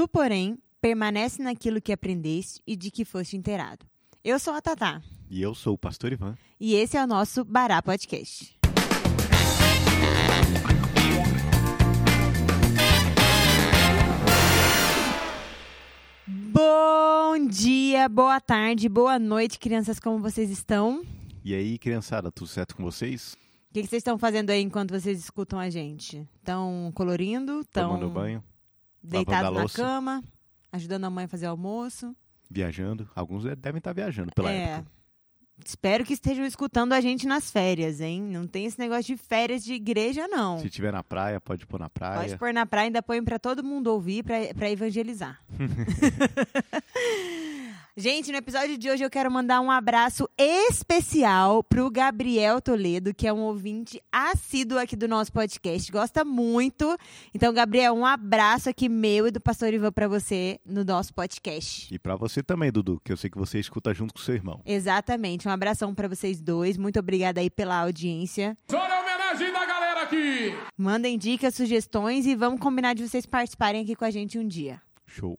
Tu, porém, permanece naquilo que aprendeste e de que foste inteirado. Eu sou a Tatá. E eu sou o Pastor Ivan. E esse é o nosso Bará Podcast. Bom dia, boa tarde, boa noite, crianças, como vocês estão? E aí, criançada, tudo certo com vocês? O que, que vocês estão fazendo aí enquanto vocês escutam a gente? Estão colorindo? Estão Tomando banho, a na cama? Ajudando a mãe a fazer almoço? viajando. Alguns devem estar viajando pela é. época. Espero que estejam escutando a gente nas férias, hein? Não tem esse negócio de férias de igreja, não. Se tiver na praia, pode pôr na praia. Pode pôr na praia, ainda põe pra todo mundo ouvir, pra evangelizar. Gente, no episódio de hoje eu quero mandar um abraço especial pro Gabriel Toledo, que é um ouvinte assíduo aqui do nosso podcast, gosta muito. Então, Gabriel, um abraço aqui meu e do Pastor Ivan pra você no nosso podcast. E pra você também, Dudu, que eu sei que você escuta junto com seu irmão. Exatamente, um abração pra vocês dois. Muito obrigada aí pela audiência. Olha a homenagem da galera aqui! Mandem dicas, sugestões e vamos combinar de vocês participarem aqui com a gente um dia. Show.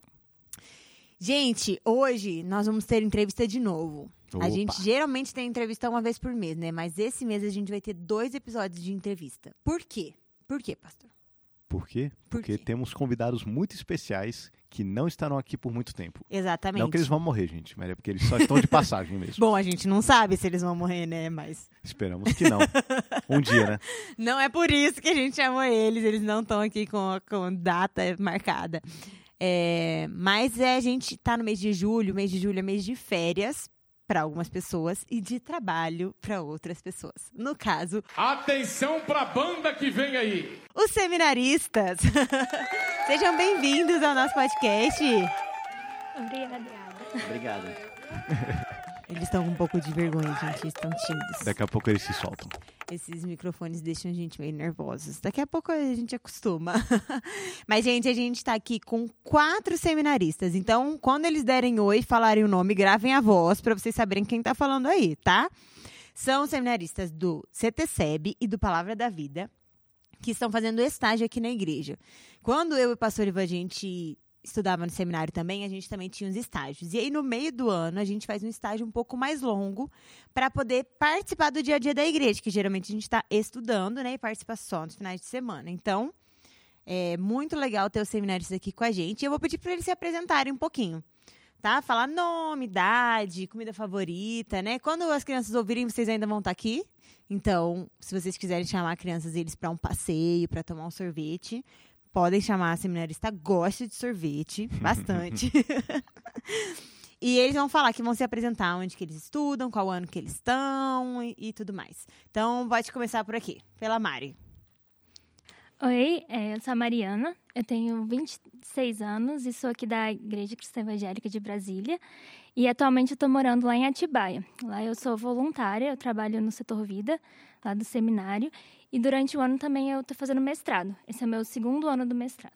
Gente, hoje nós vamos ter entrevista de novo. Opa. A gente geralmente tem entrevista uma vez por mês, né? Mas esse mês a gente vai ter dois episódios de entrevista. Por quê? Por quê, pastor? Por quê? Por Porque quê? temos convidados muito especiais que não estarão aqui por muito tempo. Exatamente. Não que eles vão morrer, gente, mas é porque eles só estão de passagem mesmo. Bom, a gente não sabe se eles vão morrer, né? Mas Esperamos que não. Um dia, né? não é por isso que a gente chamou eles. Eles não estão aqui com, com data marcada. É, mas é, a gente tá no mês de julho. Mês de julho é mês de férias para algumas pessoas e de trabalho para outras pessoas. No caso, Atenção pra banda que vem aí! os seminaristas. Sejam bem-vindos ao nosso podcast. Obrigada. Obrigado. Eles estão com um pouco de vergonha, gente. Eles estão tímidos. Daqui a pouco eles se soltam. Esses microfones deixam a gente meio nervosos. Daqui a pouco a gente acostuma. Mas, gente, a gente tá aqui com quatro seminaristas. Então, quando eles derem oi falarem o nome, gravem a voz para vocês saberem quem tá falando aí, tá? São seminaristas do CTCEB e do Palavra da Vida, que estão fazendo estágio aqui na igreja. Quando eu e o pastor Ivan, a gente estudava no seminário também, a gente também tinha os estágios. E aí, no meio do ano, a gente faz um estágio um pouco mais longo para poder participar do dia a dia da igreja, que geralmente a gente está estudando, né? E participa só nos finais de semana. Então, é muito legal ter os seminários aqui com a gente. E eu vou pedir para eles se apresentarem um pouquinho. Tá? Falar nome, idade, comida favorita, né? Quando as crianças ouvirem, vocês ainda vão estar aqui. Então, se vocês quiserem chamar crianças eles para um passeio, para tomar um sorvete, podem chamar a seminarista gosta de sorvete, bastante. e eles vão falar que vão se apresentar onde que eles estudam, qual ano que eles estão e, e tudo mais. Então, pode começar por aqui, pela Mari. Oi, é, eu sou a Mariana, eu tenho 26 anos e sou aqui da Igreja Cristã Evangélica de Brasília. E atualmente eu estou morando lá em Atibaia. Lá eu sou voluntária, eu trabalho no setor vida, lá do seminário. E durante o ano também eu estou fazendo mestrado. Esse é o meu segundo ano do mestrado.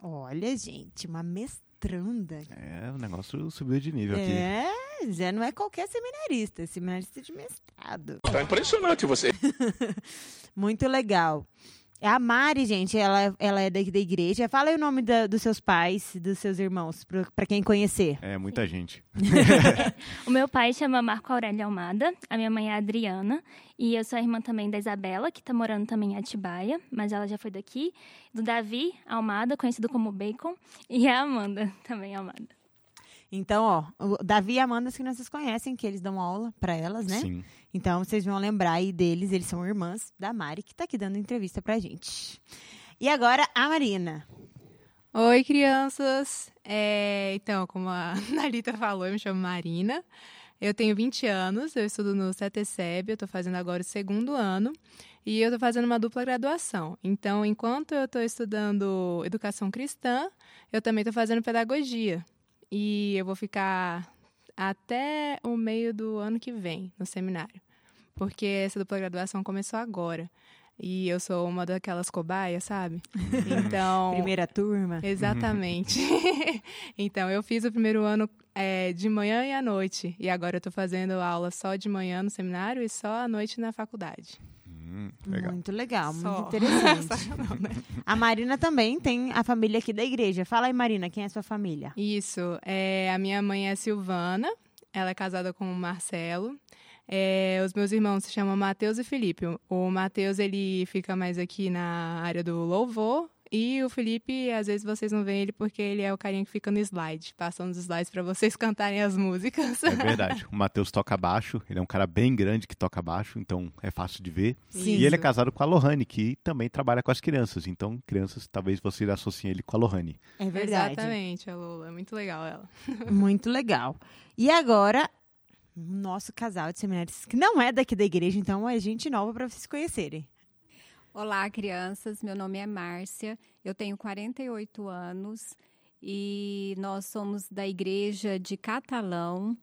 Olha, gente, uma mestranda. É, o negócio subiu de nível aqui. É, já não é qualquer seminarista, é seminarista de mestrado. Tá impressionante você. Muito legal. É a Mari, gente, ela, ela é daqui da igreja. Fala aí o nome da- dos seus pais, dos seus irmãos, para quem conhecer. É, muita gente. O meu pai chama Marco Aurélio Almada, a minha mãe é a Adriana, e eu sou a irmã também da Isabela, que está morando também em Atibaia, mas ela já foi daqui. Do Davi Almada, conhecido como Bacon, e a Amanda, também Almada. Então, ó, o Davi e Amanda, as crianças conhecem, que eles dão aula para elas, né? Sim. Então, vocês vão lembrar aí deles, eles são irmãs da Mari, que tá aqui dando entrevista pra gente. E agora, a Marina. Oi, crianças! É, então, como a Nalita falou, eu me chamo Marina. Eu tenho 20 anos, eu estudo no CETESEB, eu estou fazendo agora o segundo ano e eu estou fazendo uma dupla graduação. Então, enquanto eu estou estudando educação cristã, eu também estou fazendo pedagogia. E eu vou ficar até o meio do ano que vem no seminário, porque essa dupla graduação começou agora. E eu sou uma daquelas cobaias, sabe? Então. Primeira turma. Exatamente. então, eu fiz o primeiro ano é, de manhã e à noite. E agora eu tô fazendo aula só de manhã no seminário e só à noite na faculdade. Hum, legal. Muito legal, Só. muito interessante. Não, né? a Marina também tem a família aqui da igreja. Fala aí, Marina, quem é a sua família? Isso. É, a minha mãe é Silvana, ela é casada com o Marcelo. É, os meus irmãos se chamam Matheus e Felipe. O- O Matheus, ele fica mais aqui na área do louvor. E o Felipe, às vezes vocês não veem ele porque ele é o carinha que fica no slide, passando os slides para vocês cantarem as músicas. É verdade. O Matheus toca baixo, ele é um cara bem grande que toca baixo, então é fácil de ver. Sim. E ele é casado com a Lohane, que também trabalha com as crianças. Então, crianças, talvez vocês associem ele com a Lohane. É verdade. Exatamente, a Lula. É muito legal ela. Muito legal. E agora, o nosso casal de seminários, que não é daqui da igreja, então é gente nova para vocês conhecerem. Olá, crianças. Meu nome é Márcia. Eu tenho 48 anos e nós somos da igreja de Catalão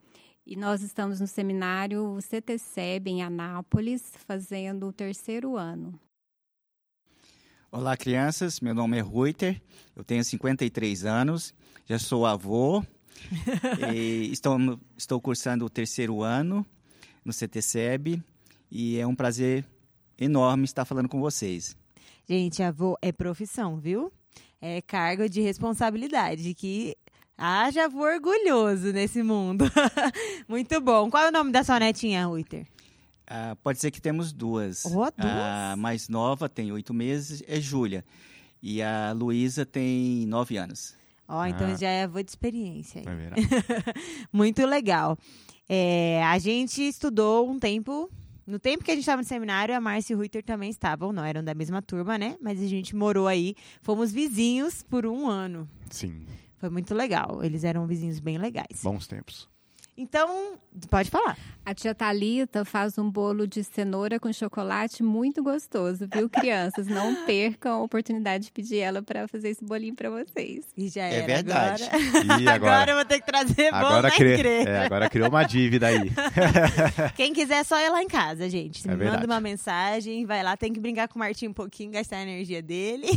e nós estamos no seminário CTCEB em Anápolis, fazendo o terceiro ano. Olá, crianças. Meu nome é Ruiter. Eu tenho 53 anos. Já sou avô. e estou, estou cursando o terceiro ano no CTCEB. E é um prazer enorme estar falando com vocês. Gente, avô é profissão, viu? É cargo de responsabilidade que haja avô orgulhoso nesse mundo. Muito bom. Qual é o nome da sua netinha, Ruiter? Ah, pode ser que temos duas. Oh, duas? A mais nova tem oito meses, é Júlia. E a Luísa tem nove anos. Ó, então Ah. já é avô de experiência. aí. Muito legal. É, a gente estudou um tempo. No tempo que a gente estava no seminário, a Márcia e o Ruiter também estavam, não eram da mesma turma, né? Mas a gente morou aí, fomos vizinhos por um ano. Sim, Foi muito legal. Eles eram vizinhos bem legais. bons tempos. Então, pode falar. A tia Talita faz um bolo de cenoura com chocolate muito gostoso, viu, crianças? Não percam a oportunidade de pedir ela para fazer esse bolinho para vocês. E já É era. verdade. Agora, E agora? eu vou ter que trazer bolo Agora, na cri- igreja. é, agora criou uma dívida aí. Quem quiser, é só ir lá em casa, gente. É Manda verdade. uma mensagem, vai lá, tem que brincar com o Martinho um pouquinho, gastar a energia dele.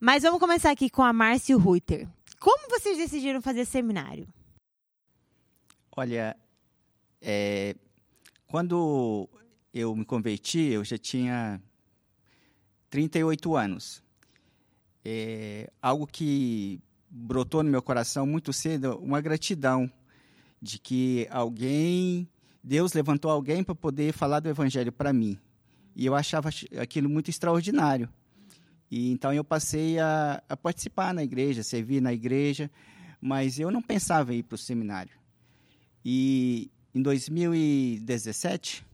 Mas vamos começar aqui com a Márcia e o Ruiter. Como vocês decidiram fazer seminário? Olha, é, quando eu me converti, eu já tinha 38 anos. É, algo que brotou no meu coração muito cedo, uma gratidão de que alguém, Deus levantou alguém para poder falar do evangelho para mim. E eu achava aquilo muito extraordinário. E então eu passei a, a participar na igreja, servir na igreja, mas eu não pensava em ir para o seminário. E em 2017,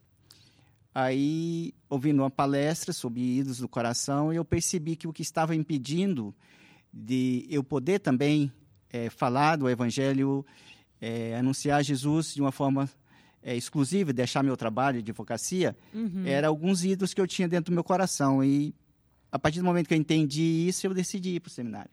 aí, ouvindo uma palestra sobre ídolos do coração, eu percebi que o que estava impedindo de eu poder também eh, falar do Evangelho, eh, anunciar Jesus de uma forma eh, exclusiva, deixar meu trabalho de advocacia, era alguns ídolos que eu tinha dentro do meu coração. E a partir do momento que eu entendi isso, eu decidi ir para o seminário.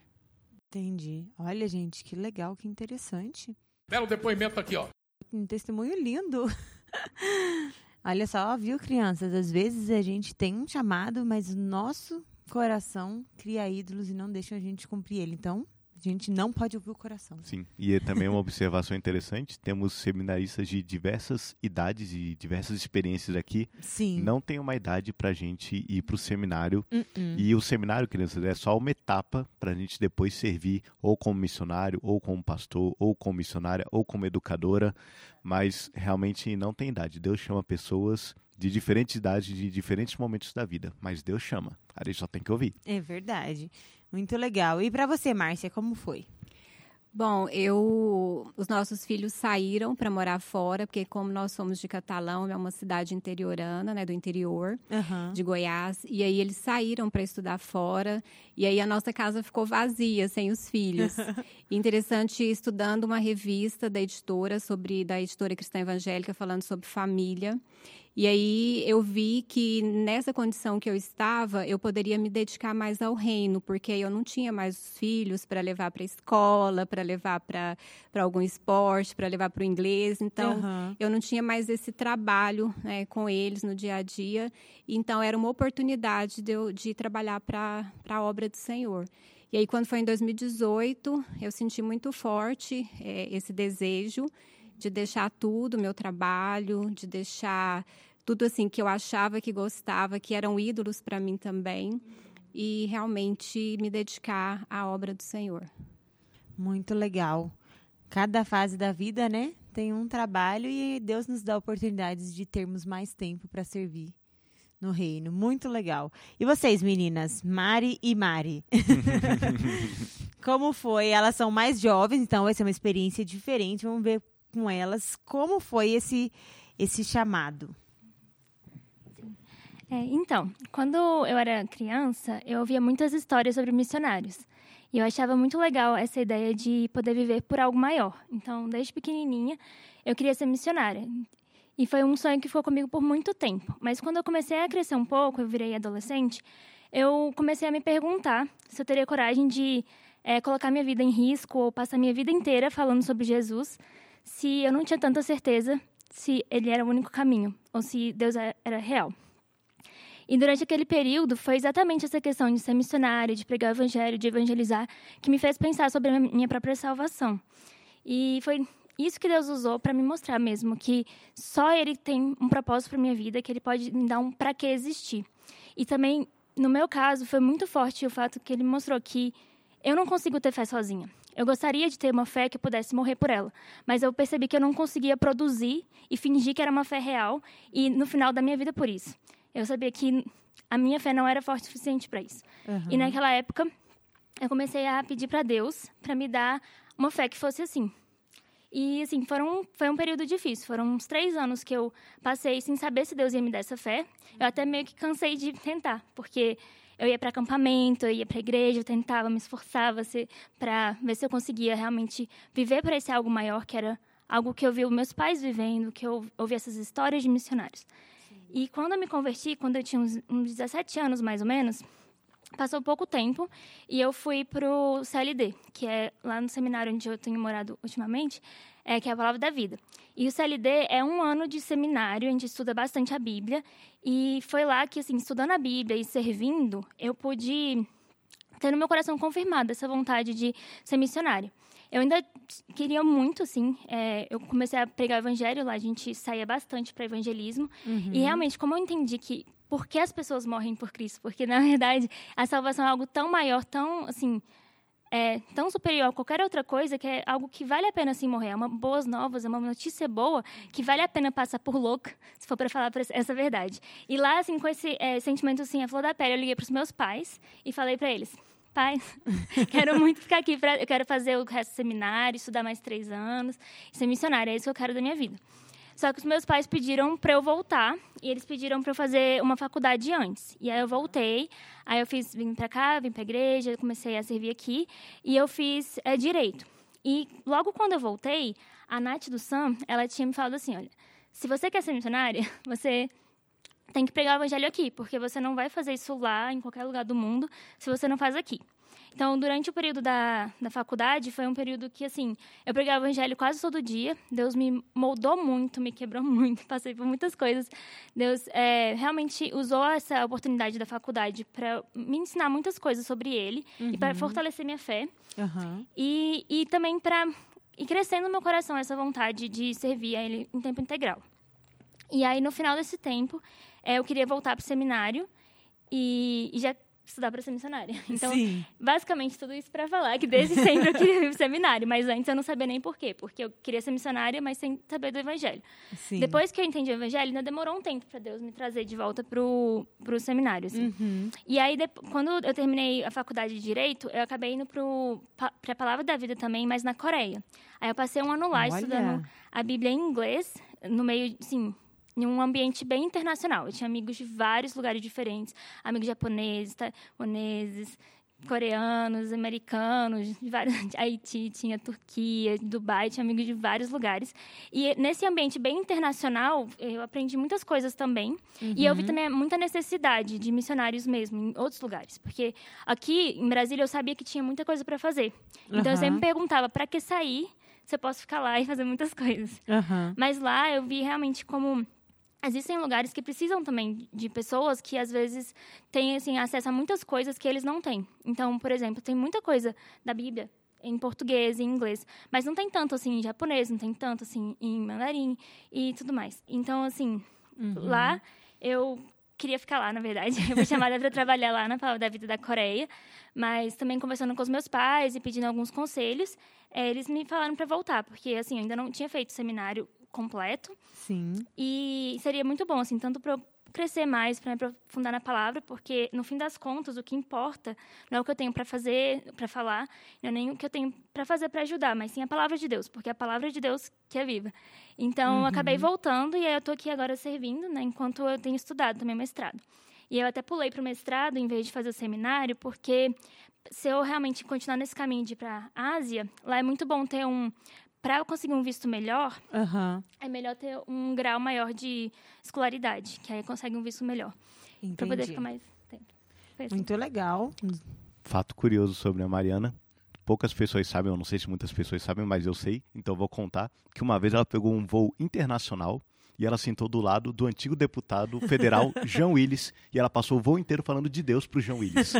Entendi. Olha, gente, que legal, que interessante. Belo depoimento aqui, ó. Um testemunho lindo. Olha só, viu, crianças? Às vezes a gente tem um chamado, mas o nosso coração cria ídolos e não deixa a gente cumprir ele. Então, a gente não pode ouvir o coração. Sim, e é também uma observação interessante, temos seminaristas de diversas idades e diversas experiências aqui. Sim. Não tem uma idade para a gente ir para o seminário. Uh-uh. E o seminário, crianças, é só uma etapa para a gente depois servir ou como missionário, ou como pastor, ou como missionária, ou como educadora. Mas realmente não tem idade. Deus chama pessoas de diferentes idades, de diferentes momentos da vida. Mas Deus chama. A gente só tem que ouvir. É verdade. Muito legal. E pra você, Márcia, como foi? Bom, eu, os nossos filhos saíram para morar fora, porque como nós somos de Catalão, é uma cidade interiorana, né, do interior Aham. de Goiás, e aí eles saíram para estudar fora, e aí a nossa casa ficou vazia, sem os filhos. Interessante, estudando uma revista da editora sobre da editora cristã evangélica falando sobre família. E aí eu vi que nessa condição que eu estava, eu poderia me dedicar mais ao reino, porque eu não tinha mais os filhos para levar para a escola, para levar para algum esporte, para levar para o inglês. Então, Aham. eu não tinha mais esse trabalho né, com eles no dia a dia. Então, era uma oportunidade de, eu, de trabalhar para a obra do Senhor. E aí, quando foi em 2018, eu senti muito forte eh, esse desejo de deixar tudo, meu trabalho, de deixar tudo assim que eu achava que gostava, que eram ídolos para mim também, e realmente me dedicar à obra do Senhor. Muito legal. Cada fase da vida, né, tem um trabalho e Deus nos dá oportunidades de termos mais tempo para servir no reino. Muito legal. E vocês, meninas, Mari e Mari? como foi? Elas são mais jovens, então vai ser uma experiência diferente. Vamos ver com elas como foi esse esse chamado. É, então, quando eu era criança, eu ouvia muitas histórias sobre missionários. E eu achava muito legal essa ideia de poder viver por algo maior. Então, desde pequenininha, eu queria ser missionária. E foi um sonho que ficou comigo por muito tempo. Mas quando eu comecei a crescer um pouco, eu virei adolescente, eu comecei a me perguntar se eu teria coragem de é, colocar minha vida em risco ou passar minha vida inteira falando sobre Jesus, se eu não tinha tanta certeza se ele era o único caminho ou se Deus é, era real. E durante aquele período, foi exatamente essa questão de ser missionária, de pregar o evangelho, de evangelizar, que me fez pensar sobre a minha própria salvação. E foi isso que Deus usou para me mostrar mesmo que só Ele tem um propósito para minha vida, que Ele pode me dar um para que existir. E também, no meu caso, foi muito forte o fato que Ele mostrou que eu não consigo ter fé sozinha. Eu gostaria de ter uma fé que eu pudesse morrer por ela, mas eu percebi que eu não conseguia produzir e fingir que era uma fé real, e no final da minha vida por isso eu sabia que a minha fé não era forte o suficiente para isso. Uhum. E naquela época, eu comecei a pedir para Deus para me dar uma fé que fosse assim. E, assim, foram, foi um período difícil. Foram uns três anos que eu passei sem saber se Deus ia me dar essa fé. Eu até meio que cansei de tentar, porque eu ia para acampamento, eu ia para igreja, eu tentava, me esforçava para ver se eu conseguia realmente viver para esse algo maior, que era algo que eu vi os meus pais vivendo, que eu ouvi essas histórias de missionários. E quando eu me converti, quando eu tinha uns, uns 17 anos mais ou menos, passou pouco tempo e eu fui pro CLD, que é lá no seminário onde eu tenho morado ultimamente, é, que é a Palavra da Vida. E o CLD é um ano de seminário, a gente estuda bastante a Bíblia, e foi lá que, assim, estudando a Bíblia e servindo, eu pude ter no meu coração confirmada essa vontade de ser missionária. Eu ainda queria muito, assim. É, eu comecei a pregar o evangelho lá, a gente saía bastante para evangelismo. Uhum. E realmente, como eu entendi que por que as pessoas morrem por Cristo? Porque, na verdade, a salvação é algo tão maior, tão, assim, é, tão superior a qualquer outra coisa, que é algo que vale a pena, assim, morrer. É uma boas novas, é uma notícia boa, que vale a pena passar por louca, se for para falar essa verdade. E lá, assim, com esse é, sentimento, assim, a flor da pele, eu liguei para os meus pais e falei para eles pais, quero muito ficar aqui, pra, eu quero fazer o resto do seminário, estudar mais três anos, ser missionária, é isso que eu quero da minha vida. Só que os meus pais pediram para eu voltar e eles pediram para eu fazer uma faculdade antes. E aí eu voltei, aí eu fiz, vim para cá, vim para a igreja, comecei a servir aqui e eu fiz é, direito. E logo quando eu voltei, a Nath do Sam, ela tinha me falado assim, olha, se você quer ser missionária, você tem que pregar o evangelho aqui, porque você não vai fazer isso lá, em qualquer lugar do mundo, se você não faz aqui. Então, durante o período da, da faculdade, foi um período que, assim, eu pregava o evangelho quase todo dia. Deus me moldou muito, me quebrou muito, passei por muitas coisas. Deus é, realmente usou essa oportunidade da faculdade para me ensinar muitas coisas sobre Ele uhum. e para fortalecer minha fé. Uhum. E, e também para ir crescendo no meu coração essa vontade de servir a Ele em tempo integral. E aí, no final desse tempo, é, eu queria voltar para o seminário e, e já estudar para ser missionária. Então, Sim. basicamente, tudo isso para falar que desde sempre eu queria ir para o seminário, mas antes eu não sabia nem por quê, porque eu queria ser missionária, mas sem saber do evangelho. Sim. Depois que eu entendi o evangelho, ainda demorou um tempo para Deus me trazer de volta para o seminário. Assim. Uhum. E aí, quando eu terminei a faculdade de Direito, eu acabei indo para a Palavra da Vida também, mas na Coreia. Aí eu passei um ano lá Olha. estudando a Bíblia em inglês, no meio, assim, em um ambiente bem internacional. Eu tinha amigos de vários lugares diferentes, amigos japoneses, taiwaneses, coreanos, americanos, de vários, Haiti, tinha Turquia, Dubai, tinha amigos de vários lugares. E nesse ambiente bem internacional, eu aprendi muitas coisas também. Uhum. E eu vi uhum. também muita necessidade de missionários mesmo em outros lugares, porque aqui em Brasília eu sabia que tinha muita coisa para fazer. Então uhum. eu sempre me perguntava para que sair se eu posso ficar lá e fazer muitas coisas. Uhum. Mas lá eu vi realmente como existem lugares que precisam também de pessoas que às vezes têm assim acesso a muitas coisas que eles não têm. Então, por exemplo, tem muita coisa da Bíblia em português, em inglês, mas não tem tanto assim em japonês, não tem tanto assim em mandarim e tudo mais. Então, assim, Lá, eu queria ficar lá, na verdade. Eu fui chamada para trabalhar lá na Palavra da Vida da Coreia, mas também conversando com os meus pais e pedindo alguns conselhos, eh, eles me falaram para voltar, porque assim, eu ainda não tinha feito seminário completo Sim. e seria muito bom, assim, tanto para crescer mais, para me aprofundar na palavra, porque no fim das contas o que importa não é o que eu tenho para fazer, para falar, não é nem o que eu tenho para fazer para ajudar, mas sim a palavra de Deus, porque é a palavra de Deus que é viva. Então eu acabei voltando e aí eu tô aqui agora servindo, né, enquanto eu tenho estudado também mestrado. E eu até pulei para o mestrado em vez de fazer o seminário, porque se eu realmente continuar nesse caminho de ir para a Ásia, lá é muito bom ter um para eu conseguir um visto melhor, Aham. é melhor ter um grau maior de escolaridade, que aí consegue um visto melhor. Pra poder ficar mais tempo. Assim. Muito legal. Fato curioso sobre a Mariana. Poucas pessoas sabem, eu não sei se muitas pessoas sabem, mas eu sei, então eu vou contar que uma vez ela pegou um voo internacional e ela sentou do lado do antigo deputado federal Jean Willis e ela passou o voo inteiro falando de Deus pro Jean Willis.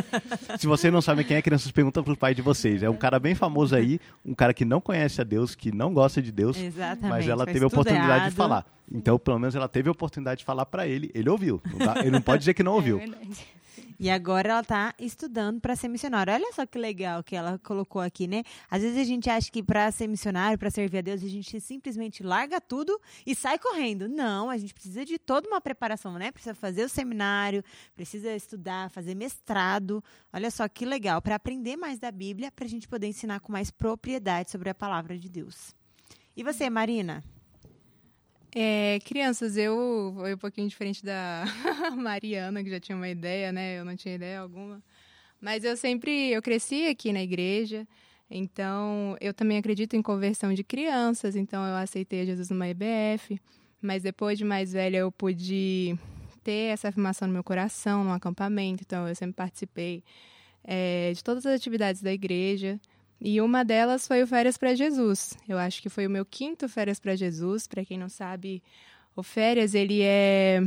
se vocês não sabem quem é, crianças perguntam pro pai de vocês. É um cara bem famoso aí, um cara que não conhece a Deus, que não gosta de Deus, Exatamente. mas ela teve a oportunidade de errado. falar. Então, pelo menos ela teve a oportunidade de falar para ele. Ele ouviu. Não dá- ele não pode dizer que não ouviu. É. E agora ela tá estudando para ser missionária. Olha só que legal que ela colocou aqui, né? Às vezes a gente acha que para ser missionário, para servir a Deus, a gente simplesmente larga tudo e sai correndo. Não, a gente precisa de toda uma preparação, né? Precisa fazer o seminário, precisa estudar, fazer mestrado. Olha só que legal, para aprender mais da Bíblia, para a gente poder ensinar com mais propriedade sobre a palavra de Deus. E você, Marina? É, crianças, eu foi um pouquinho diferente da Mariana, que já tinha uma ideia, né? Eu não tinha ideia alguma. Mas eu sempre, eu cresci aqui na igreja, então eu também acredito em conversão de crianças, então eu aceitei Jesus numa EBF, mas depois de mais velha eu pude ter essa afirmação no meu coração, num acampamento, então eu sempre participei é, de todas as atividades da igreja, e uma delas foi o Férias para Jesus. Eu acho que foi o meu quinto Férias para Jesus. Para quem não sabe, o Férias ele é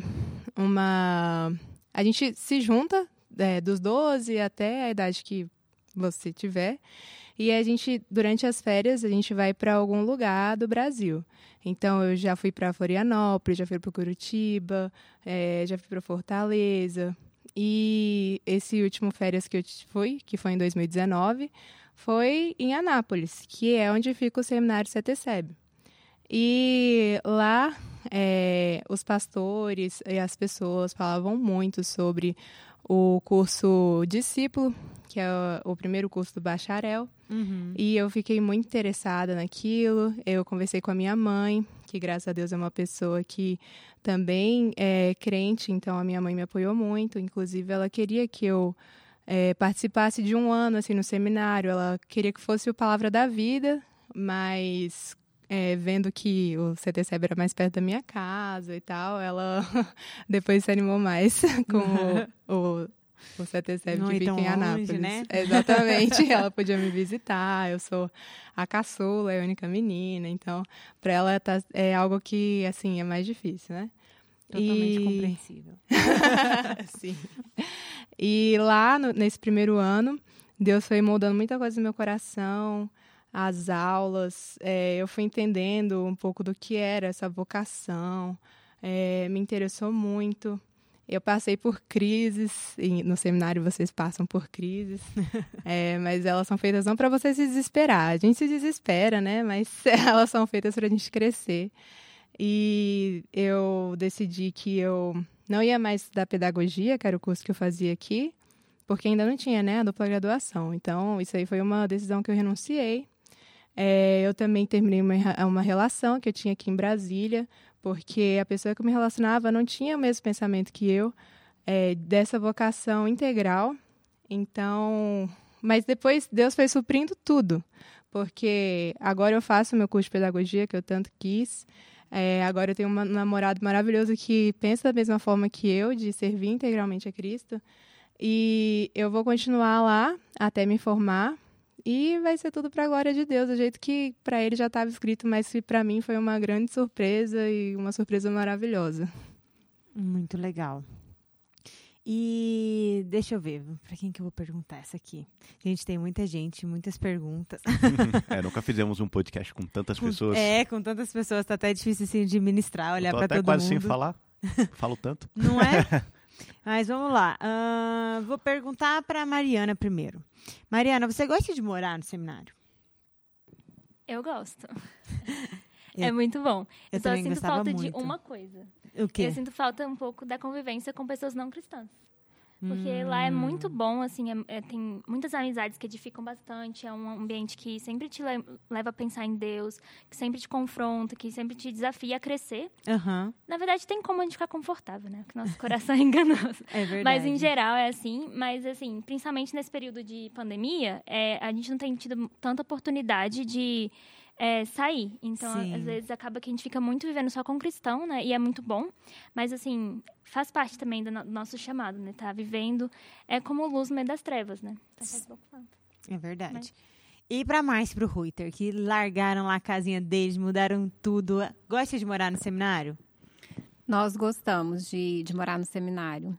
uma. A gente se junta é, dos 12 até a idade que você tiver. E a gente, durante as férias, a gente vai para algum lugar do Brasil. Então, eu já fui para Florianópolis, já fui para Curitiba, é, já fui para Fortaleza. E esse último férias que eu fui, que foi em 2019, foi em Anápolis, que é onde fica o seminário CETESEB. E lá, é, os pastores e as pessoas falavam muito sobre o curso discípulo, que é o, o primeiro curso do bacharel. E eu fiquei muito interessada naquilo. Eu conversei com a minha mãe, que graças a Deus é uma pessoa que também é crente, então a minha mãe me apoiou muito. Inclusive, ela queria que eu é, participasse de um ano assim no seminário. Ela queria que fosse o Palavra da Vida, mas é, vendo que o CTCB era mais perto da minha casa e tal, ela depois se animou mais com o, o, o CTCB Não que fica em longe, Anápolis. né? Exatamente, ela podia me visitar. Eu sou a caçula, é a única menina, então para ela tá, é algo que assim é mais difícil, né? Totalmente E- compreensível. Sim. E lá, no- nesse primeiro ano, Deus foi moldando muita coisa no meu coração, as aulas, é, eu fui entendendo um pouco do que era essa vocação, é, me interessou muito. Eu passei por crises, e no seminário vocês passam por crises, é, mas elas são feitas não para você se desesperar. A gente se desespera, né? Mas elas são feitas para a gente crescer. E eu decidi que eu não ia mais estudar pedagogia, que era o curso que eu fazia aqui, porque ainda não tinha, né, a dupla graduação. Então, isso aí foi uma decisão que eu renunciei. É, eu também terminei uma, uma relação que eu tinha aqui em Brasília, porque a pessoa que eu me relacionava não tinha o mesmo pensamento que eu, é, dessa vocação integral. Então, mas depois Deus foi suprindo tudo, porque agora eu faço meu curso de pedagogia, que eu tanto quis. É, agora eu tenho um namorado maravilhoso que pensa da mesma forma que eu, de servir integralmente a Cristo. E eu vou continuar lá até me formar. E vai ser tudo para a glória de Deus, do jeito que para ele já estava escrito, mas que para mim foi uma grande surpresa e uma surpresa maravilhosa. Muito legal. E deixa eu ver, para quem que eu vou perguntar essa aqui? Gente, tem muita gente, muitas perguntas. É, nunca fizemos um podcast com tantas pessoas. É, com tantas pessoas, tá até difícil assim de ministrar, olhar Eu tô para até todo quase mundo. sem falar. Falo tanto. Não é? Mas vamos lá. Ahn, vou perguntar para Mariana primeiro. Mariana, você gosta de morar no seminário? Eu gosto. Eu- é muito bom. eu Eu, só sinto falta muito. de uma coisa. O quê? Eu sinto falta um pouco da convivência com pessoas não cristãs. Porque lá é Hum. muito bom, assim, é- é- tem muitas amizades que edificam bastante, é um ambiente que sempre te le- leva a pensar em Deus, que sempre te confronta, que sempre te desafia a crescer. Aham, Na verdade, tem como a gente ficar confortável, né? Porque nosso coração é enganoso. é verdade. Mas em geral é assim. Mas assim, principalmente nesse período de pandemia, é, a gente não tem tido tanta oportunidade de é, sair. Então, Sim. às vezes acaba que a gente fica muito vivendo só com cristão, né? E é muito bom. Mas assim, faz parte também do no- nosso chamado, né? Tá vivendo é como luz no meio das trevas, né? Então faz pouco falta. É verdade. Mas- E pra mais pro Ruiter, que largaram lá a casinha deles, mudaram tudo. Gosta de morar no seminário? Nós gostamos de, de morar no seminário.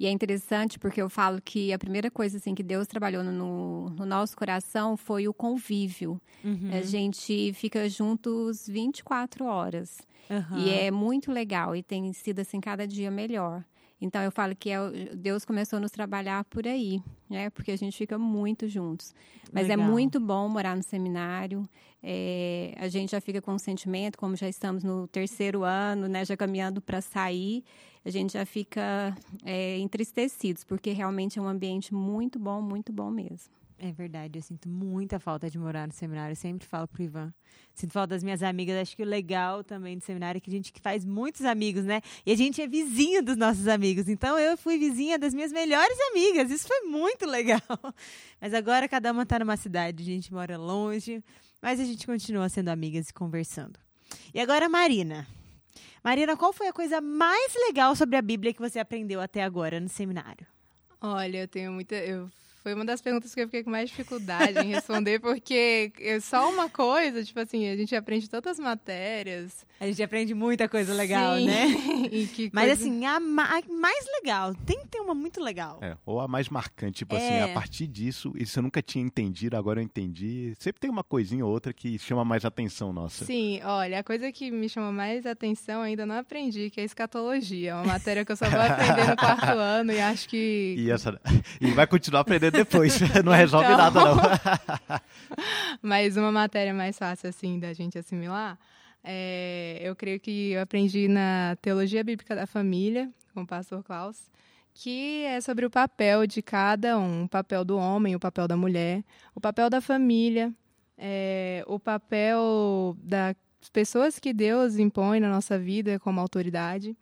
E é interessante porque eu falo que a primeira coisa assim, que Deus trabalhou no, no nosso coração foi o convívio. Uhum. A gente fica juntos 24 horas. Aham. E é muito legal e tem sido assim cada dia melhor. Então eu falo que é o- Deus começou a nos trabalhar por aí, né? Porque a gente fica muito juntos. Mas é Legal. muito bom morar no seminário. É, a gente já fica com um sentimento, como já estamos no terceiro ano, né? Já caminhando para sair, a gente já fica é, entristecidos, porque realmente é um ambiente muito bom, muito bom mesmo. É verdade, eu sinto muita falta de morar no seminário. Eu sempre falo pro Ivan. Sinto falta das minhas amigas. Acho que o legal também do seminário é que a gente faz muitos amigos, né? E a gente é vizinho dos nossos amigos. Então eu fui vizinha das minhas melhores amigas. Isso foi muito legal. Mas agora cada uma tá numa cidade, a gente mora longe. Mas a gente continua sendo amigas e conversando. E agora, Marina. Marina, qual foi a coisa mais legal sobre a Bíblia que você aprendeu até agora no seminário? Olha, eu tenho muita. Eu, foi uma das perguntas que eu fiquei com mais dificuldade em responder, porque é só uma coisa, tipo assim, a gente aprende tantas matérias. A gente aprende muita coisa legal, Sim. né? que Mas coisa- assim, a mais legal, tem ter uma muito legal. É, ou a mais marcante, tipo assim, É. a partir disso, isso eu nunca tinha entendido, agora eu entendi. Sempre tem uma coisinha ou outra que chama mais atenção nossa. Sim, olha, a coisa que me chama mais atenção ainda não aprendi, que é escatologia. É uma matéria que eu só vou aprender no quarto ano e acho que. E, essa, e vai continuar aprendendo depois, não resolve Então. nada não. Mas uma matéria mais fácil, assim, da gente assimilar, é, eu creio que eu aprendi na Teologia Bíblica da Família, com o pastor Klaus, que é sobre o papel de cada um, o papel do homem, o papel da mulher, o papel da família, é, o papel das pessoas que Deus impõe na nossa vida como autoridade.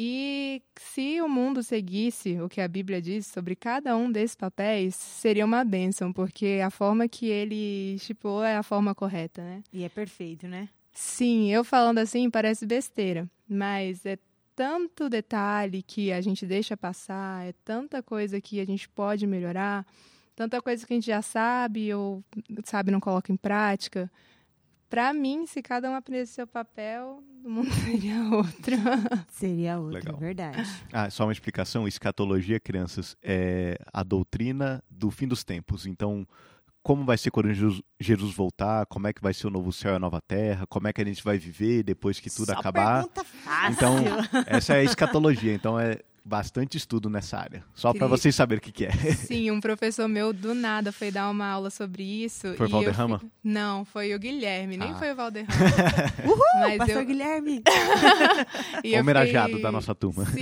E se o mundo seguisse o que a Bíblia diz sobre cada um desses papéis, seria uma bênção, porque a forma que ele estipulou é a forma correta, né? E é perfeito, né? Sim, eu falando assim parece besteira, mas é tanto detalhe que a gente deixa passar, é tanta coisa que a gente pode melhorar, tanta coisa que a gente já sabe ou sabe não coloca em prática. Para mim, se cada um aprendesse seu papel, o mundo seria outro. Seria outra, Legal. verdade. Ah, só uma explicação, escatologia, crianças, é a doutrina do fim dos tempos. Então, como vai ser quando Jesus, voltar, como é que vai ser o novo céu e a nova terra, como é que a gente vai viver depois que tudo Só acabar. pergunta fácil. Então, essa é a escatologia, então é bastante estudo nessa área. Só para vocês saberem o que, que é. Sim, um professor meu do nada foi dar uma aula sobre isso. Foi e Valderrama? Não, foi o Guilherme, nem Ah. foi o Valderrama. Uhul, Mas pastor eu- Guilherme. E eu Homenageado fiquei- da nossa turma. Sim,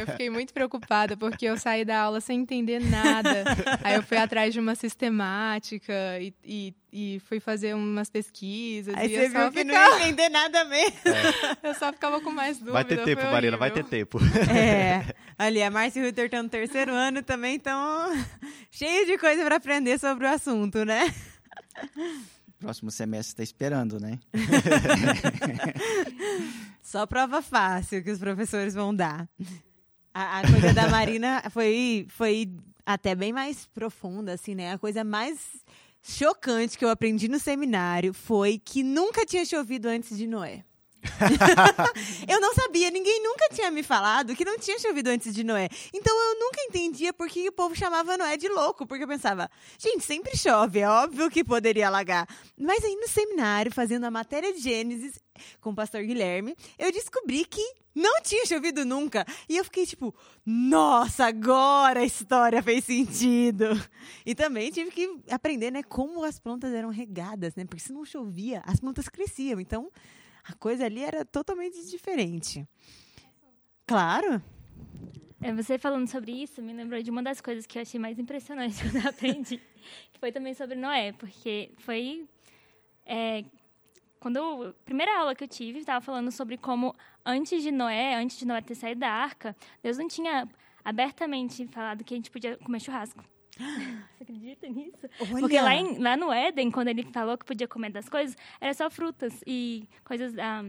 eu fiquei muito preocupada porque eu saí da aula sem entender nada. Aí eu fui atrás de uma sistemática e, e, e fui fazer umas pesquisas. Aí e você eu só viu que não ia entender nada mesmo. eu só ficava com mais dúvida. Vai ter tempo, Marina, vai ter tempo. É, ali, a Márcia e o Ruther estão no terceiro ano também, estão cheios de coisa para aprender sobre o assunto, né? Próximo semestre está esperando, né? Só prova fácil que os professores vão dar. A, a coisa da Marina foi, foi até bem mais profunda, assim, né? A coisa mais chocante que eu aprendi no seminário foi que nunca tinha chovido antes de Noé. eu não sabia, ninguém nunca tinha me falado que não tinha chovido antes de Noé. Então eu nunca entendia por que o povo chamava Noé de louco, porque eu pensava, gente, sempre chove, é óbvio que poderia alagar. Mas aí no seminário, fazendo a matéria de Gênesis, com o pastor Guilherme, eu descobri que não tinha chovido nunca. E eu fiquei tipo, nossa, agora a história fez sentido. E também tive que aprender, né, como as plantas eram regadas, né? Porque se não chovia, as plantas cresciam. Então, a coisa ali era totalmente diferente. Claro. É, você falando sobre isso me lembrou de uma das coisas que eu achei mais impressionante quando eu aprendi, que foi também sobre Noé, porque foi é, quando a primeira aula que eu tive estava falando sobre como antes de Noé, antes de Noé ter saído da arca, Deus não tinha abertamente falado que a gente podia comer churrasco. Você acredita nisso? Olha. Porque lá, em- lá no Éden, quando ele falou que podia comer das coisas, era só frutas e coisas ah,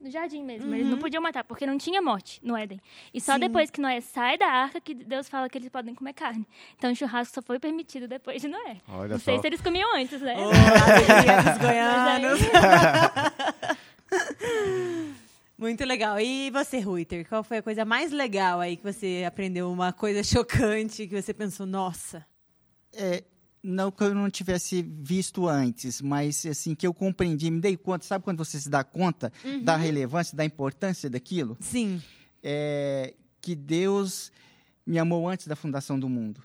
do jardim mesmo. Eles não podiam matar, porque não tinha morte no Éden. E só Sim. depois que Noé sai da arca que Deus fala que eles podem comer carne. Então o churrasco só foi permitido depois de Noé. Olha não sei só. se eles comiam antes, né? Oh, goianos. Muito legal. E você, Ruiter, qual foi a coisa mais legal aí que você aprendeu? Uma coisa chocante que você pensou, nossa. É, não que eu não tivesse visto antes, mas assim que eu compreendi, me dei conta. Sabe quando você se dá conta da relevância, da importância daquilo? Sim. É, que Deus me amou antes da fundação do mundo.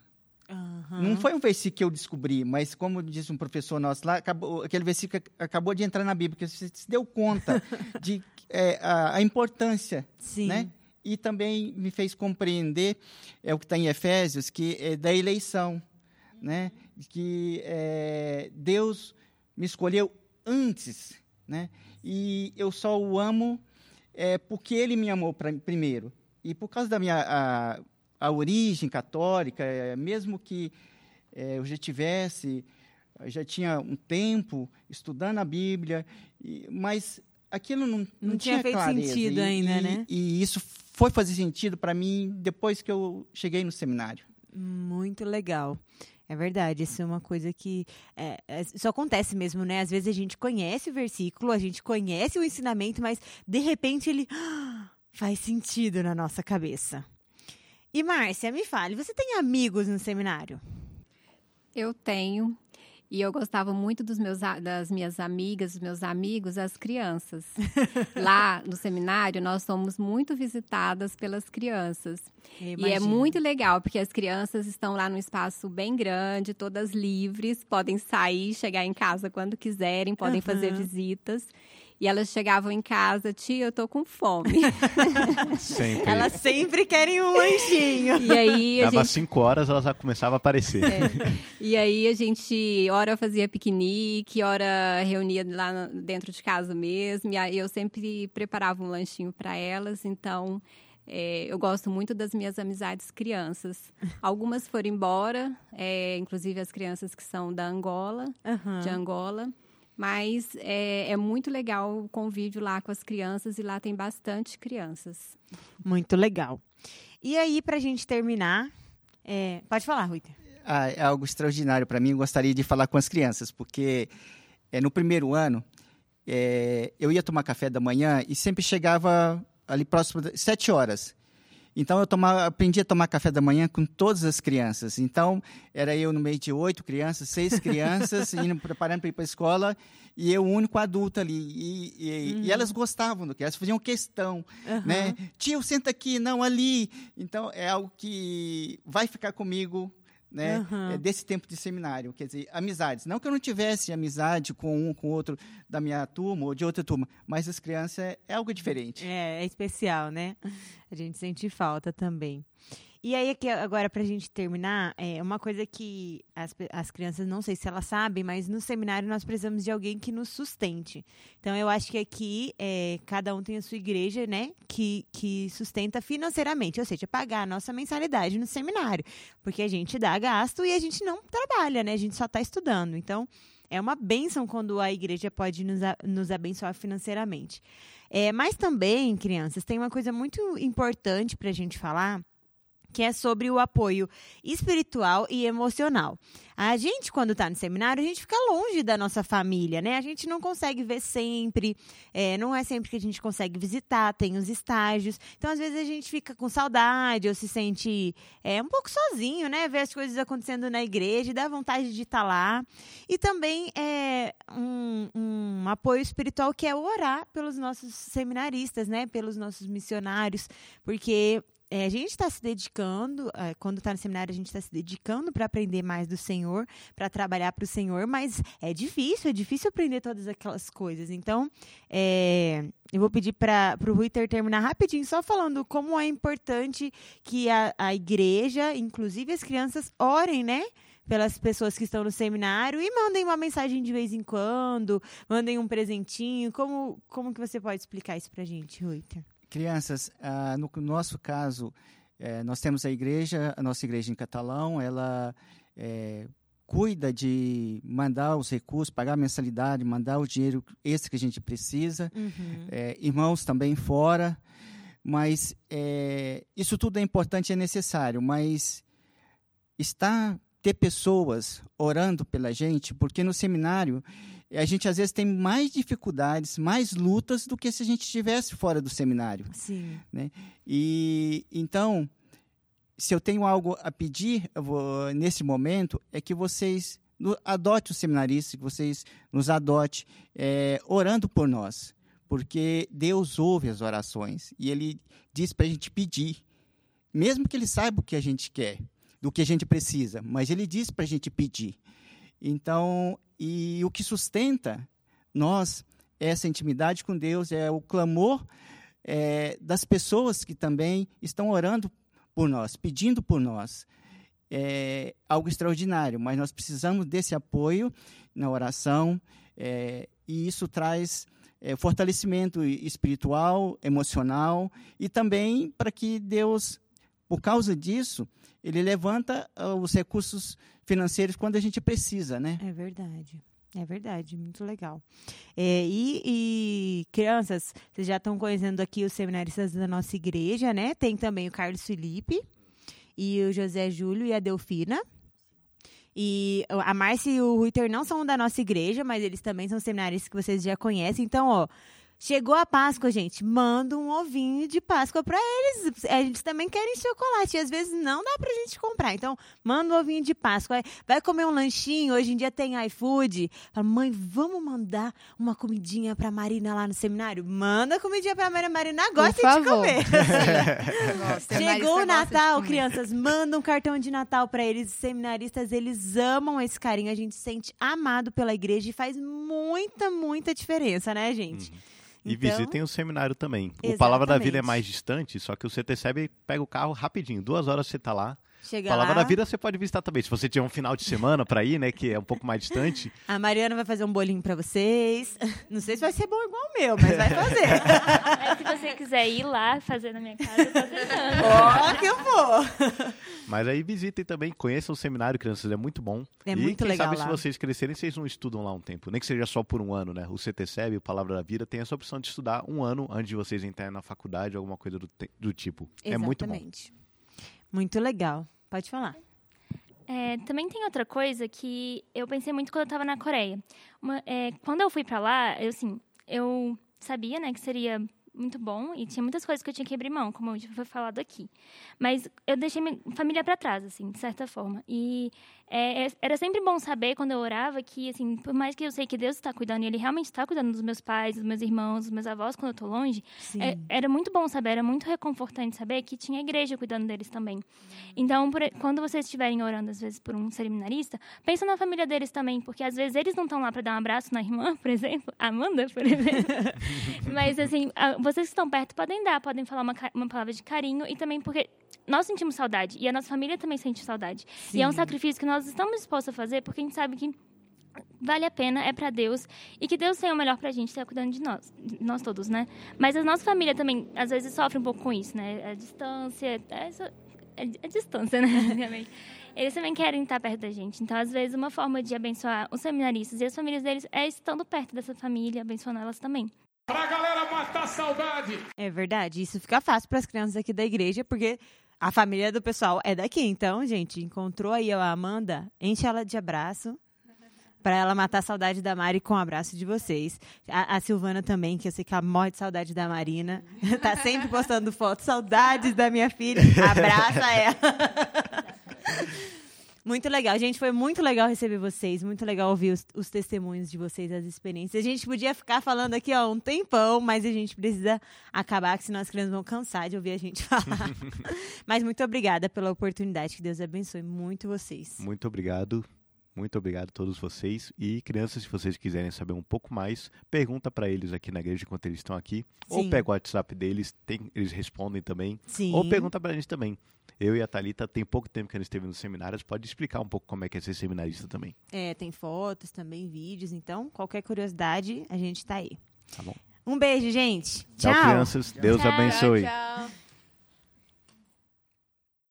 Aham. Não foi um versículo que eu descobri, mas como disse um professor nosso lá, acabou- aquele versículo ac- acabou de entrar na Bíblia, porque você se deu conta de é, a, a importância, Sim. né? E também me fez compreender é o que está em Efésios, que é da eleição, né? Que é, Deus me escolheu antes, né? E eu só o amo é, porque Ele me amou pra, primeiro e por causa da minha a, a origem católica, é, mesmo que é, eu já tivesse, já tinha um tempo estudando a Bíblia, mas aquilo não, não, Não tinha feito clareza. sentido E- ainda, e- né? E isso foi fazer sentido para mim depois que eu cheguei no seminário. Muito legal. É verdade, isso é uma coisa que é, é, isso acontece mesmo, né? Às vezes a gente conhece o versículo, a gente conhece o ensinamento, mas de repente ele ah, faz sentido na nossa cabeça. E Márcia, me fale, você tem amigos no seminário? Eu tenho. E eu gostava muito dos meus, das minhas amigas, dos meus amigos, as crianças. Lá no seminário, nós somos muito visitadas pelas crianças. E é muito legal, porque as crianças estão lá num espaço bem grande, todas livres, podem sair, chegar em casa quando quiserem, podem fazer Aham. visitas. E elas chegavam em casa, tia, eu tô com fome. Sempre. Elas sempre querem um lanchinho. e aí a Dava gente cinco horas, ela já começava a aparecer. E aí a gente, hora fazia piquenique, hora reunia lá dentro de casa mesmo. E aí eu sempre preparava um lanchinho para elas. Então, é, eu gosto muito das minhas amizades crianças. Algumas foram embora, é, inclusive as crianças que são da Angola, Aham. de Angola. Mas é, é muito legal o convívio lá com as crianças e lá tem bastante crianças. Muito legal. E aí, pra gente terminar, é, pode falar, Ruiter. Ah, é algo extraordinário para mim. Eu gostaria de falar com as crianças, porque é, no primeiro ano é, eu ia tomar café da manhã e sempre chegava ali próximo das sete horas. Então eu tomava, aprendi a tomar café da manhã com todas as crianças. Então era eu no meio de oito crianças, seis crianças, indo preparando para ir para a escola e eu o único adulto ali. E, e- e elas gostavam do que elas faziam questão, né? Tio, senta aqui, não ali. Então é algo que vai ficar comigo né, é, desse tempo de seminário, quer dizer, amizades. Não que eu não tivesse amizade com um, com outro da minha turma ou de outra turma, mas as crianças é, é algo diferente. É, é especial, né? A gente sente falta também. E aí, aqui, agora, pra gente terminar, é uma coisa que as, as crianças, não sei se elas sabem, mas no seminário nós precisamos de alguém que nos sustente. Então, eu acho que aqui, é, cada um tem a sua igreja, né? Que, que sustenta financeiramente, ou seja, pagar a nossa mensalidade no seminário. Porque a gente dá gasto e a gente não trabalha, né? A gente só está estudando. Então, é uma bênção quando a igreja pode nos, a- nos abençoar financeiramente. É, mas também, crianças, tem uma coisa muito importante para a gente falar, que é sobre o apoio espiritual e emocional. A gente, quando está no seminário, a gente fica longe da nossa família, né? A gente não consegue ver sempre, é, não é sempre que a gente consegue visitar, tem os estágios. Então, às vezes, a gente fica com saudade ou se sente é, um pouco sozinho, né? Ver as coisas acontecendo na igreja dá vontade de estar lá. E também é um um apoio espiritual que é orar pelos nossos seminaristas, né? Pelos nossos missionários, porque é, a gente está se dedicando, é, quando está no seminário, a gente está se dedicando para aprender mais do Senhor, para trabalhar para o Senhor, mas é difícil, é difícil aprender todas aquelas coisas. Então, é, eu vou pedir para o Ruiter terminar rapidinho, só falando como é importante que a, a igreja, inclusive as crianças, orem, né? Pelas pessoas que estão no seminário e mandem uma mensagem de vez em quando, mandem um presentinho. Como, como que você pode explicar isso para a gente, Ruiter? Crianças, ah, no nosso caso, eh, nós temos a igreja, a nossa igreja em catalão, ela eh, cuida de mandar os recursos, pagar a mensalidade, mandar o dinheiro esse que a gente precisa, Uhum. eh, irmãos também fora, mas isso tudo é importante e é necessário, mas está ter pessoas orando pela gente, porque no seminário a gente às vezes tem mais dificuldades, mais lutas do que se a gente estivesse fora do seminário. Sim. E então, se eu tenho algo a pedir vou- nesse momento, é que vocês no- adotem os seminaristas, que vocês nos adotem, é, orando por nós. Porque Deus ouve as orações e Ele diz para a gente pedir, mesmo que Ele saiba o que a gente quer, do que a gente precisa, mas Ele diz para a gente pedir. Então, e o que sustenta nós, essa intimidade com Deus, é o clamor é, das pessoas que também estão orando por nós, pedindo por nós. É algo extraordinário, mas nós precisamos desse apoio na oração, é, e isso traz é, fortalecimento espiritual, emocional, e também para que Deus, por causa disso, ele levanta ah, os recursos financeiros quando a gente precisa, né? É verdade. É verdade, muito legal. É, e, e, crianças, vocês já estão conhecendo aqui os seminaristas da nossa igreja, né? Tem também o Carlos Felipe e o José Júlio e a Delfina. E a Márcia e o Ruiter não são da nossa igreja, mas eles também são seminaristas que vocês já conhecem. Então, ó, chegou a Páscoa, gente, manda um ovinho de Páscoa para eles. Eles também querem chocolate e às vezes não dá pra gente comprar. Então, manda um ovinho de Páscoa. Vai comer um lanchinho, hoje em dia tem iFood. Fala, mãe, vamos mandar uma comidinha pra Marina lá no seminário? Manda comidinha pra Marina. Marina gosta de comer. Gosto. Chegou o Natal, comer. crianças, manda um cartão de Natal pra eles. Os seminaristas, eles amam esse carinho. A gente se sente amado pela igreja e faz muita, muita diferença, né, gente? E Então, visitem o seminário também. O Palavra da Vida é Exatamente. mais distante, só que o CTCB pega o carro rapidinho. Duas horas você tá lá. Chega Palavra lá, da Vida você pode visitar também. Se você tiver um final de semana para ir, né, que é um pouco mais distante, a Mariana vai fazer um bolinho pra vocês. Não sei se vai ser bom igual o meu, mas vai fazer. Se você quiser ir lá fazer na minha casa, eu tô. Ó, que eu vou. Mas aí visitem também, conheçam o seminário, crianças, é muito bom. É e muito quem legal sabe lá. se vocês crescerem, vocês não estudam lá um tempo. Nem que seja só por um ano, né? O CTCEB, o Palavra da Vida, tem essa opção de estudar um ano antes de vocês entrarem na faculdade, alguma coisa do, do tipo. É muito bom. Muito legal. Pode falar. É, também tem outra coisa que eu pensei muito quando eu estava na Coreia. Uma- é, quando eu fui para lá, eu, assim, eu sabia, né, que seria muito bom e tinha muitas coisas que eu tinha que abrir mão, como já foi falado aqui. Mas eu deixei minha família para trás, assim, de certa forma. E é, é- era sempre bom saber quando eu orava que, assim, por mais que eu sei que Deus está cuidando e Ele realmente está cuidando dos meus pais, dos meus irmãos, dos meus avós quando eu estou longe, é, era muito bom saber, era muito reconfortante saber que tinha igreja cuidando deles também. Então, por- quando vocês estiverem orando, às vezes, por um seminarista, pensa na família deles também, porque às vezes eles não estão lá para dar um abraço na irmã, por exemplo, Amanda, por exemplo. Mas, assim, a- vocês que estão perto podem dar, podem falar uma, uma palavra de carinho e também porque nós sentimos saudade e a nossa família também sente saudade. E é um Sim. sacrifício que nós estamos dispostos a fazer porque a gente sabe que vale a pena, é pra Deus e que Deus tem o melhor pra gente, está cuidando de nós, de nós todos, né? Mas a nossa família também às vezes sofre um pouco com isso, né? A distância, é, isso- é, é distância, né? Eles também querem estar perto da gente. Então, às vezes, uma forma de abençoar os seminaristas e as famílias deles é estando perto dessa família, abençoando elas também. Pra galera matar a saudade. É verdade. Isso fica fácil para as crianças aqui da igreja, porque a família do pessoal é daqui. Então, gente, encontrou aí a Amanda, enche ela de abraço. Pra ela matar a saudade da Mari com o abraço de vocês. A, a Silvana também, que eu sei que ela morre de saudade da Marina. tá sempre postando fotos. Saudades da minha filha. Abraça ela. Muito legal. Gente, foi muito legal receber vocês. Muito legal ouvir os, os testemunhos de vocês, as experiências. A gente podia ficar falando aqui, ó, um tempão, mas a gente precisa acabar, que senão as crianças vão cansar de ouvir a gente falar. mas muito obrigada pela oportunidade. Que Deus abençoe muito vocês. Muito obrigado. Muito obrigado a todos vocês. E crianças, se vocês quiserem saber um pouco mais, pergunta para eles aqui na igreja enquanto eles estão aqui. Ou Sim. pega o WhatsApp deles, tem- eles respondem também. Sim. Ou pergunta pra gente também. Eu e a Thalita tem pouco tempo que a gente esteve nos seminários, pode explicar um pouco como é que é ser seminarista também. É, tem fotos também, vídeos. Então, qualquer curiosidade, a gente tá aí. Tá bom? Um beijo, gente. Tchau, Tchau. crianças. Deus Tchau. abençoe. Tchau.